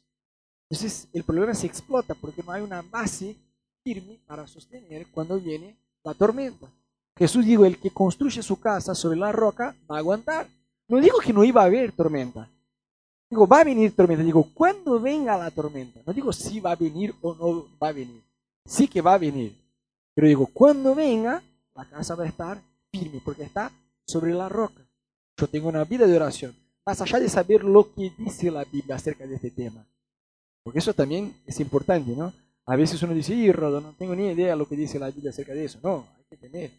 Entonces el problema se explota porque no hay una base firme para sostener cuando viene la tormenta. Jesús dijo, el que construye su casa sobre la roca va a aguantar. No digo que no iba a haber tormenta, Digo, va a venir tormenta. Digo, ¿cuándo venga la tormenta? No digo si va a venir o no va a venir. Sí que va a venir. Pero digo, cuando venga, la casa va a estar firme porque está sobre la roca. Yo tengo una vida de oración. Más allá de saber lo que dice la Biblia acerca de este tema. Porque eso también es importante, ¿no? A veces uno dice, y Rodo, no tengo ni idea de lo que dice la Biblia acerca de eso. No, hay que tener.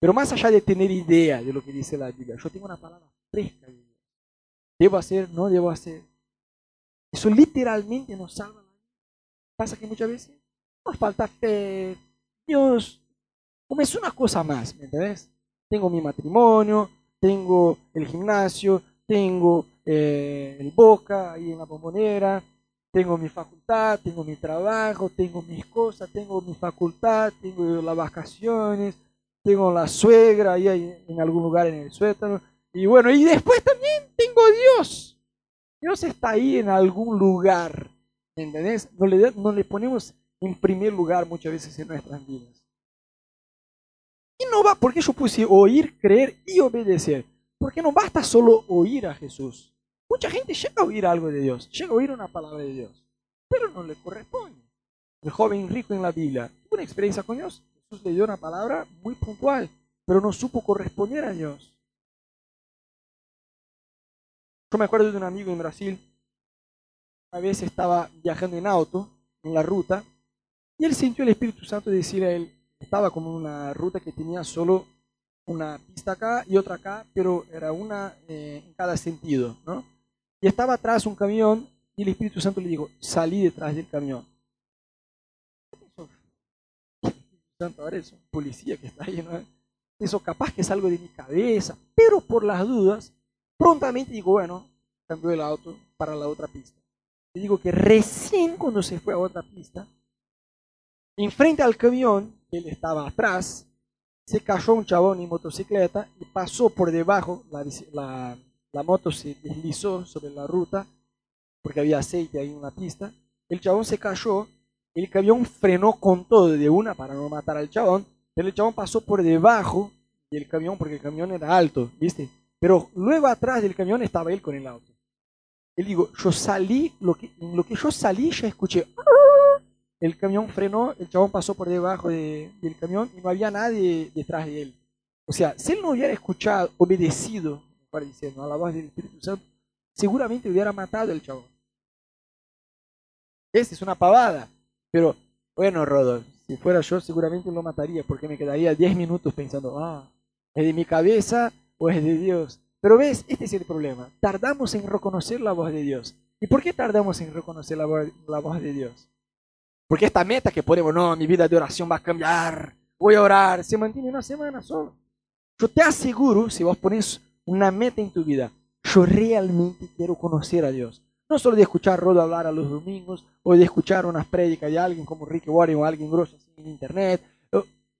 Pero más allá de tener idea de lo que dice la Biblia, yo tengo una palabra fresca de ¿Debo hacer? ¿No debo hacer? Eso literalmente nos salva. Pasa que muchas veces nos falta fe. Dios, como es una cosa más, ¿me entiendes? Tengo mi matrimonio, tengo el gimnasio, tengo eh, el boca ahí en la bombonera, tengo mi facultad, tengo mi trabajo, tengo mis cosas, tengo mi facultad, tengo las vacaciones, tengo la suegra ahí en algún lugar en el suétano, y bueno, y después también tengo Dios. Dios está ahí en algún lugar. ¿Entendés? No le, no le ponemos en primer lugar muchas veces en nuestras vidas. Y no va, porque yo puse oír, creer y obedecer. Porque no basta solo oír a Jesús. Mucha gente llega a oír algo de Dios, llega a oír una palabra de Dios, pero no le corresponde. El joven rico en la Biblia tuvo una experiencia con Dios. Jesús le dio una palabra muy puntual, pero no supo corresponder a Dios. Yo me acuerdo de un amigo en Brasil, una vez estaba viajando en auto, en la ruta, y él sintió el Espíritu Santo decir a él, estaba como una ruta que tenía solo una pista acá y otra acá, pero era una eh, en cada sentido, ¿no? Y estaba atrás un camión y el Espíritu Santo le dijo, salí detrás del camión. Santo es un policía que está ahí, ¿no? Eso capaz que es algo de mi cabeza, pero por las dudas, prontamente digo, bueno, cambió el auto para la otra pista. Y digo que recién cuando se fue a otra pista, enfrente al camión, él estaba atrás, se cayó un chabón en motocicleta y pasó por debajo, la, moto se deslizó sobre la ruta porque había aceite ahí en la pista. El chabón se cayó, el camión frenó con todo de una para no matar al chabón, pero el chabón pasó por debajo del camión porque el camión era alto, ¿viste? Pero luego atrás del camión estaba él con el auto. Él digo, yo salí, lo que, lo que yo salí ya escuché el camión frenó, el chabón pasó por debajo del camión y no había nadie detrás de él. O sea, si él no hubiera escuchado, obedecido, diciendo, a la voz del Espíritu Santo, seguramente hubiera matado al chabón. Esa es una pavada. Pero, bueno, Rodolfo, si fuera yo seguramente lo mataría porque me quedaría 10 minutos pensando, ah, ¿es de mi cabeza o es de Dios? Pero ves, este es el problema. Tardamos en reconocer la voz de Dios. ¿Y por qué tardamos en reconocer la voz de Dios? Porque esta meta que ponemos, no, mi vida de oración va a cambiar, voy a orar, se mantiene una semana solo. Yo te aseguro, si vos pones una meta en tu vida, yo realmente quiero conocer a Dios. No solo de escuchar Rodo hablar a los domingos, o de escuchar unas prédicas de alguien como Ricky Warren o alguien grosso en internet,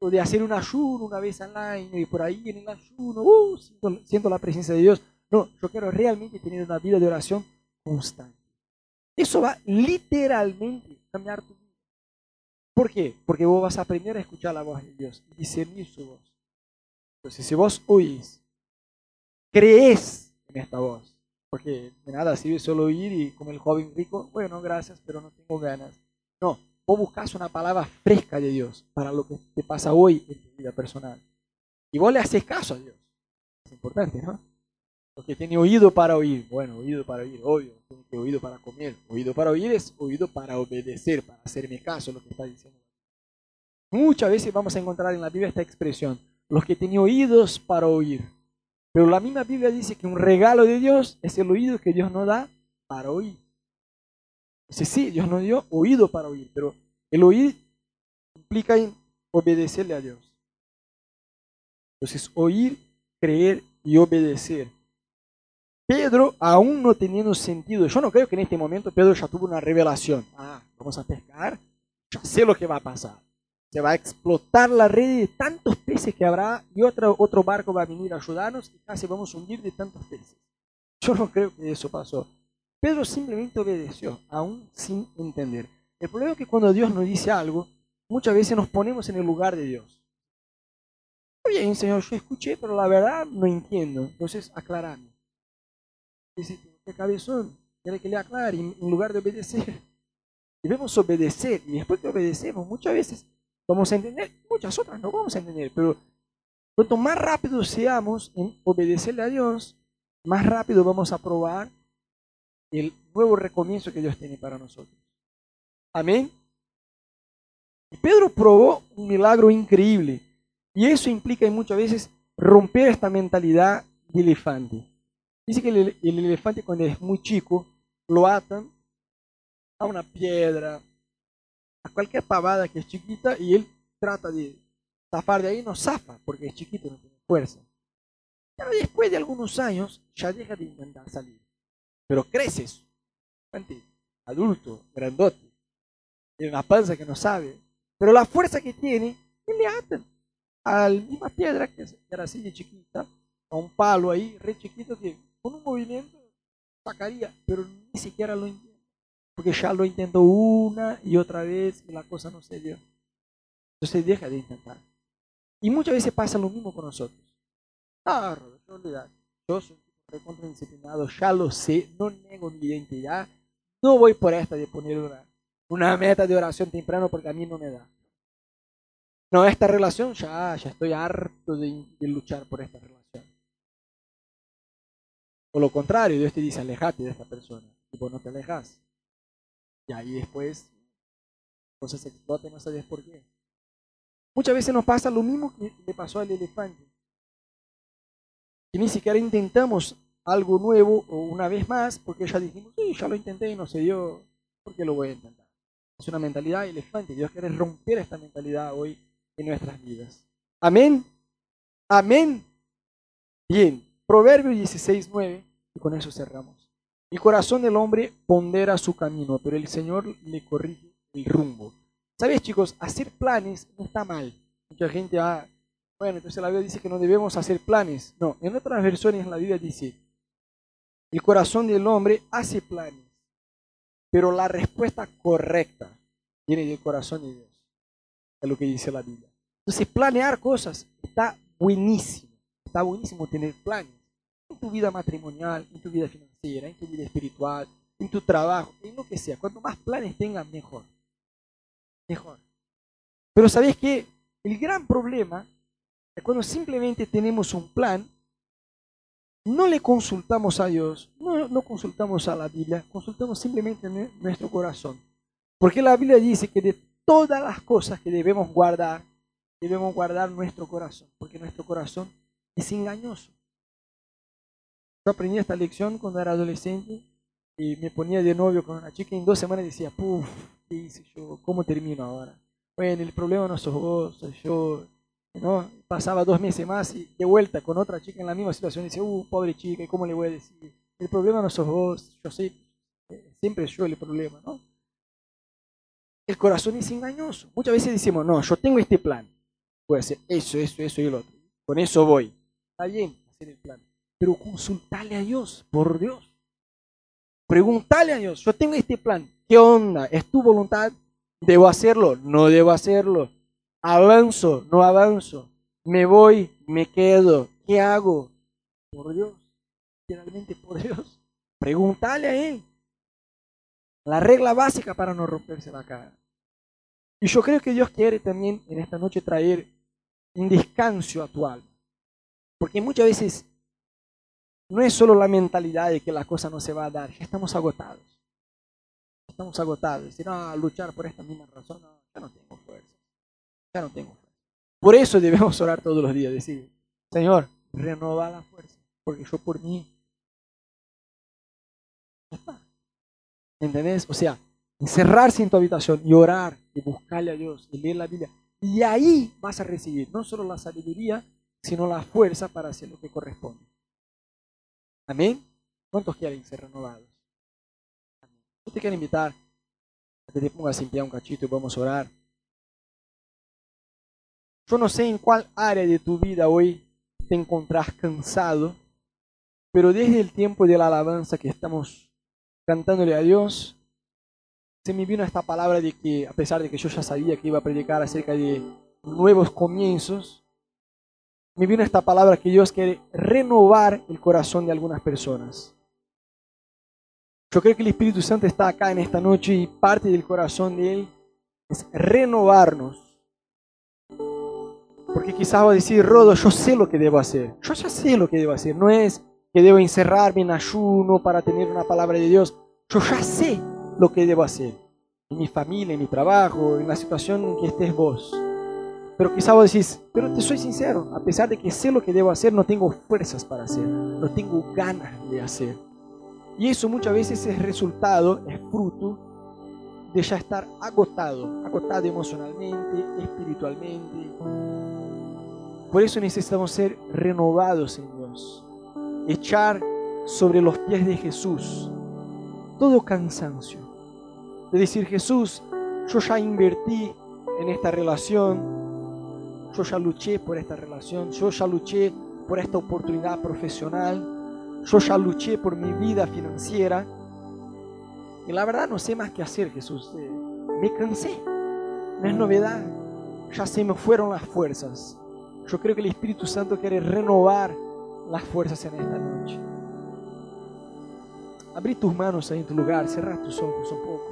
o, de hacer un ayuno una vez al año y por ahí en el ayuno, uh, siento, siento la presencia de Dios. No, yo quiero realmente tener una vida de oración constante. Eso va literalmente a cambiar tu vida. ¿Por qué? Porque vos vas a aprender a escuchar la voz de Dios y discernir su voz. Entonces, si vos oís, crees en esta voz, porque de nada sirve solo oír y como el joven rico, bueno, gracias, pero no tengo ganas. No, vos buscas una palabra fresca de Dios para lo que te pasa hoy en tu vida personal. Y vos le haces caso a Dios. Es importante, ¿no? Porque tiene oído para oír. Bueno, oído para oír, obvio. Tiene oído para comer. Oído para oír es oído para obedecer, para hacerme caso lo que está diciendo. Muchas veces vamos a encontrar en la Biblia esta expresión. Los que tienen oídos para oír. Pero la misma Biblia dice que un regalo de Dios es el oído que Dios nos da para oír. Dice, sí, Dios nos dio oído para oír, pero el oír implica obedecerle a Dios. Entonces, oír, creer y obedecer Pedro, aún no teniendo sentido, yo no creo que en este momento Pedro ya tuvo una revelación. Ah, vamos a pescar, ya sé lo que va a pasar. Se va a explotar la red de tantos peces que habrá y otro, otro barco va a venir a ayudarnos y casi vamos a hundir de tantos peces. Yo no creo que eso pasó. Pedro simplemente obedeció, aún sin entender. El problema es que cuando Dios nos dice algo, muchas veces nos ponemos en el lugar de Dios. Bien, Señor, yo escuché, pero la verdad no entiendo. Entonces, aclarame. Dice, qué cabezón, quiere que le aclare en lugar de obedecer. Debemos obedecer y después que obedecemos muchas veces vamos a entender, muchas otras no vamos a entender, pero cuanto más rápido seamos en obedecerle a Dios, más rápido vamos a probar el nuevo recomienzo que Dios tiene para nosotros. Amén. Pedro probó un milagro increíble y eso implica muchas veces romper esta mentalidad de elefante. Dice que el, elefante cuando es muy chico lo atan a una piedra, a cualquier pavada que es chiquita y él trata de zafar de ahí, no zafa porque es chiquito, no tiene fuerza. Pero después de algunos años ya deja de intentar salir. Pero creces, adulto, grandote, tiene una panza que no sabe. Pero la fuerza que tiene, le atan a la misma piedra que era así de chiquita, a un palo ahí, re chiquito que con un movimiento sacaría, pero ni siquiera lo. Porque ya lo intentó una y otra vez y la cosa no se dio. Entonces deja de intentar. Y muchas veces pasa lo mismo con nosotros. Ah, yo, yo soy recontra ya lo sé, no nego mi identidad, no voy por esta de poner una, una meta de oración temprano porque a mí no me da. No, esta relación ya, ya estoy harto de, de luchar por esta relación. O lo contrario, Dios te dice, alejate de esta persona. Y vos no te alejas. Y ahí después cosas explotan, no sabes por qué. Muchas veces nos pasa lo mismo que le pasó al elefante. Y ni siquiera intentamos algo nuevo o una vez más porque ya dijimos, sí, ya lo intenté y no se dio, ¿por qué lo voy a intentar? Es una mentalidad elefante. Dios quiere romper esta mentalidad hoy en nuestras vidas. Amén. Amén. Bien, Proverbio 16, 9, y con eso cerramos. El corazón del hombre pondera su camino, pero el Señor le corrige el rumbo. ¿Sabes, chicos? Hacer planes no está mal. Mucha gente, ah, bueno, entonces la Biblia dice que no debemos hacer planes. No, en otras versiones la Biblia dice, el corazón del hombre hace planes, pero la respuesta correcta viene del corazón de Dios. Es lo que dice la Biblia. Entonces, planear cosas está buenísimo. Está buenísimo tener planes en tu vida matrimonial, en tu vida financiera, en tu vida espiritual, en tu trabajo, en lo que sea. Cuanto más planes tengas, mejor. Mejor. Pero ¿sabes qué? El gran problema es cuando simplemente tenemos un plan, no le consultamos a Dios, no, no consultamos a la Biblia, consultamos simplemente nuestro corazón. Porque la Biblia dice que de todas las cosas que debemos guardar, debemos guardar nuestro corazón, porque nuestro corazón es engañoso. Yo aprendí esta lección cuando era adolescente y me ponía de novio con una chica y en dos semanas decía, puff, ¿qué hice yo? ¿Cómo termino ahora? Bueno, el problema no sos vos, soy yo. ¿no? Pasaba dos meses más y de vuelta con otra chica en la misma situación y decía, uh, pobre chica, ¿y cómo le voy a decir? El problema no sos vos, yo sé, siempre yo el problema, ¿no? El corazón es engañoso. Muchas veces decimos, no, yo tengo este plan. Voy a hacer eso, eso, eso y el otro. Con eso voy. Está bien hacer el plan pero consultale a Dios, por Dios. Preguntale a Dios, yo tengo este plan, ¿qué onda? ¿Es tu voluntad? ¿Debo hacerlo? ¿No debo hacerlo? ¿Avanzo? ¿No avanzo? ¿Me voy? ¿Me quedo? ¿Qué hago? Por Dios, literalmente por Dios. Preguntale a Él. La regla básica para no romperse la cara. Y yo creo que Dios quiere también en esta noche traer un descanso actual. Porque muchas veces no es solo la mentalidad de que la cosa no se va a dar, ya estamos agotados. Estamos agotados. Decir, no, luchar por esta misma razón, ya no tengo fuerza. Ya no tengo fuerza. Por eso debemos orar todos los días, decir, Señor, renova la fuerza, porque yo por mí. Está. ¿Entendés? O sea, encerrarse en tu habitación y orar y buscarle a Dios y leer la Biblia. Y ahí vas a recibir no solo la sabiduría, sino la fuerza para hacer lo que corresponde. Amén. ¿Cuántos quieren ser renovados? Yo te quiero invitar a que te pongas en pie un cachito y vamos a orar. Yo no sé en cuál área de tu vida hoy te encontrás cansado, pero desde el tiempo de la alabanza que estamos cantándole a Dios, se me vino esta palabra de que, a pesar de que yo ya sabía que iba a predicar acerca de nuevos comienzos, me vino esta palabra que Dios quiere renovar el corazón de algunas personas. Yo creo que el Espíritu Santo está acá en esta noche y parte del corazón de Él es renovarnos. Porque quizás va a decir, Rodo, yo sé lo que debo hacer. Yo ya sé lo que debo hacer. No es que debo encerrarme en ayuno para tener una palabra de Dios. Yo ya sé lo que debo hacer. En mi familia, en mi trabajo, en la situación en que estés vos. Pero quizá vos decís, pero te soy sincero, a pesar de que sé lo que debo hacer, no tengo fuerzas para hacer, no tengo ganas de hacer. Y eso muchas veces es resultado, es fruto de ya estar agotado, agotado emocionalmente, espiritualmente. Por eso necesitamos ser renovados en Dios, echar sobre los pies de Jesús todo cansancio. De decir, Jesús, yo ya invertí en esta relación, yo ya luché por esta relación, yo ya luché por esta oportunidad profesional, yo ya luché por mi vida financiera. Y la verdad no sé más qué hacer, Jesús. Eh, me cansé. No es novedad. Ya se me fueron las fuerzas. Yo creo que el Espíritu Santo quiere renovar las fuerzas en esta noche. Abrí tus manos ahí en tu lugar, cerra tus ojos un poco.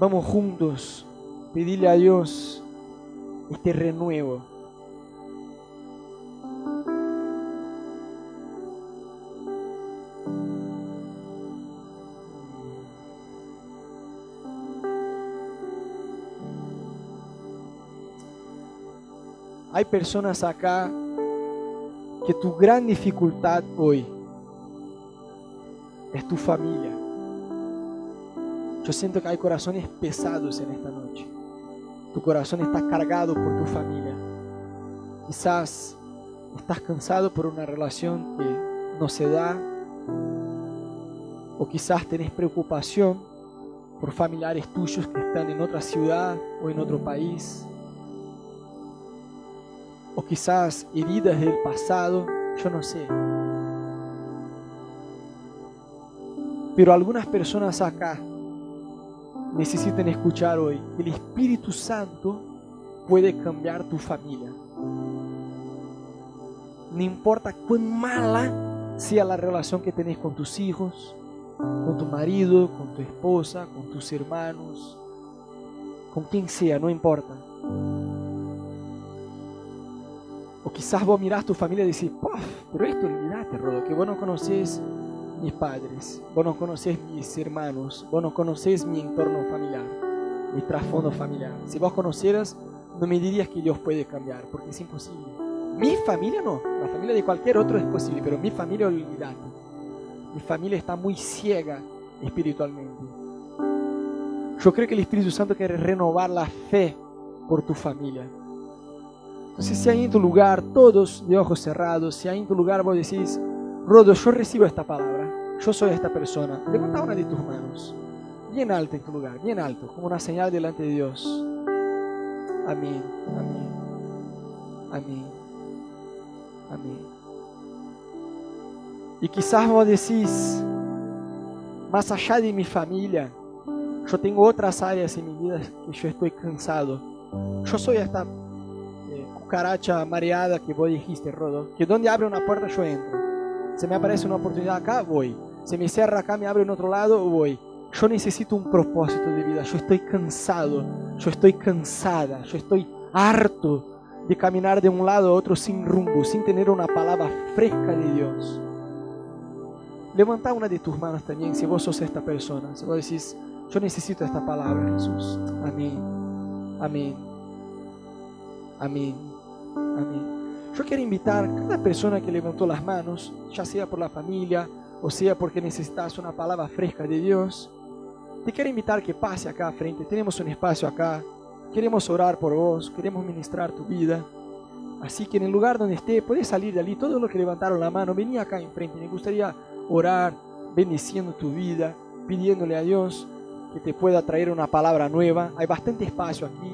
Vamos juntos, pedirle a Dios este renuevo. Hay personas acá que tu gran dificultad hoy es tu familia. Yo siento que hay corazones pesados en esta noche. Tu corazón está cargado por tu familia. Quizás estás cansado por una relación que no se da. O quizás tenés preocupación por familiares tuyos que están en otra ciudad o en otro país. O quizás heridas del pasado, yo no sé. Pero algunas personas acá necesitan escuchar hoy que el Espíritu Santo puede cambiar tu familia. No importa cuán mala sea la relación que tenés con tus hijos, con tu marido, con tu esposa, con tus hermanos, con quien sea, no importa. O quizás vos mirás tu familia y decís, pero esto olvidate, Rodo, que vos no conoces mis padres, vos no conoces mis hermanos, vos no conoces mi entorno familiar, mi trasfondo familiar. Si vos conocieras, no me dirías que Dios puede cambiar, porque es imposible. Mi familia no, la familia de cualquier otro es posible, pero mi familia olvidate. Mi familia está muy ciega espiritualmente. Yo creo que el Espíritu Santo quiere renovar la fe por tu familia. Entonces, si hay en tu lugar, todos de ojos cerrados, si hay en tu lugar vos decís, Rodo, yo recibo esta palabra, yo soy esta persona, levanta una de tus manos, bien alto en tu lugar, bien alto, como una señal delante de Dios. Amén, amén, amén, amén. Y quizás vos decís, más allá de mi familia, yo tengo otras áreas en mi vida que yo estoy cansado. Yo soy esta eh, cucaracha mareada que vos dijiste, Rodo, que donde abre una puerta yo entro. Se me aparece una oportunidad acá, voy. Se me cierra acá, me abre en otro lado, voy. Yo necesito un propósito de vida. Yo estoy cansado, yo estoy cansada, yo estoy harto de caminar de un lado a otro sin rumbo, sin tener una palabra fresca de Dios. Levanta una de tus manos también si vos sos esta persona. Si vos decís, yo necesito esta palabra, Jesús. Amén. Amén. Amén. Amén. Yo quiero invitar a cada persona que levantó las manos, ya sea por la familia o sea porque necesitas una palabra fresca de Dios, te quiero invitar que pase acá frente. Tenemos un espacio acá. Queremos orar por vos, queremos ministrar tu vida. Así que en el lugar donde esté, puedes salir de allí. Todos los que levantaron la mano, vení acá enfrente. Me gustaría orar, bendiciendo tu vida, pidiéndole a Dios que te pueda traer una palabra nueva. Hay bastante espacio aquí.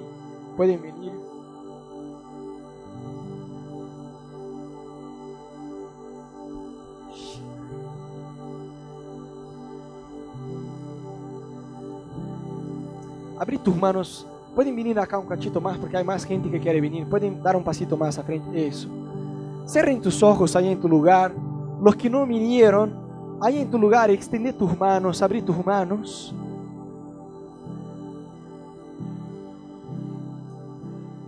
Pueden venir. Abrir tus manos. Pueden venir acá un cachito más porque hay más gente que quiere venir. Pueden dar un pasito más a frente. Eso. Cierren tus ojos ahí en tu lugar. Los que no vinieron, ahí en tu lugar, extende tus manos, abrí tus manos.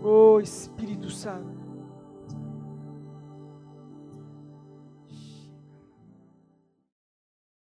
Oh Espíritu Santo.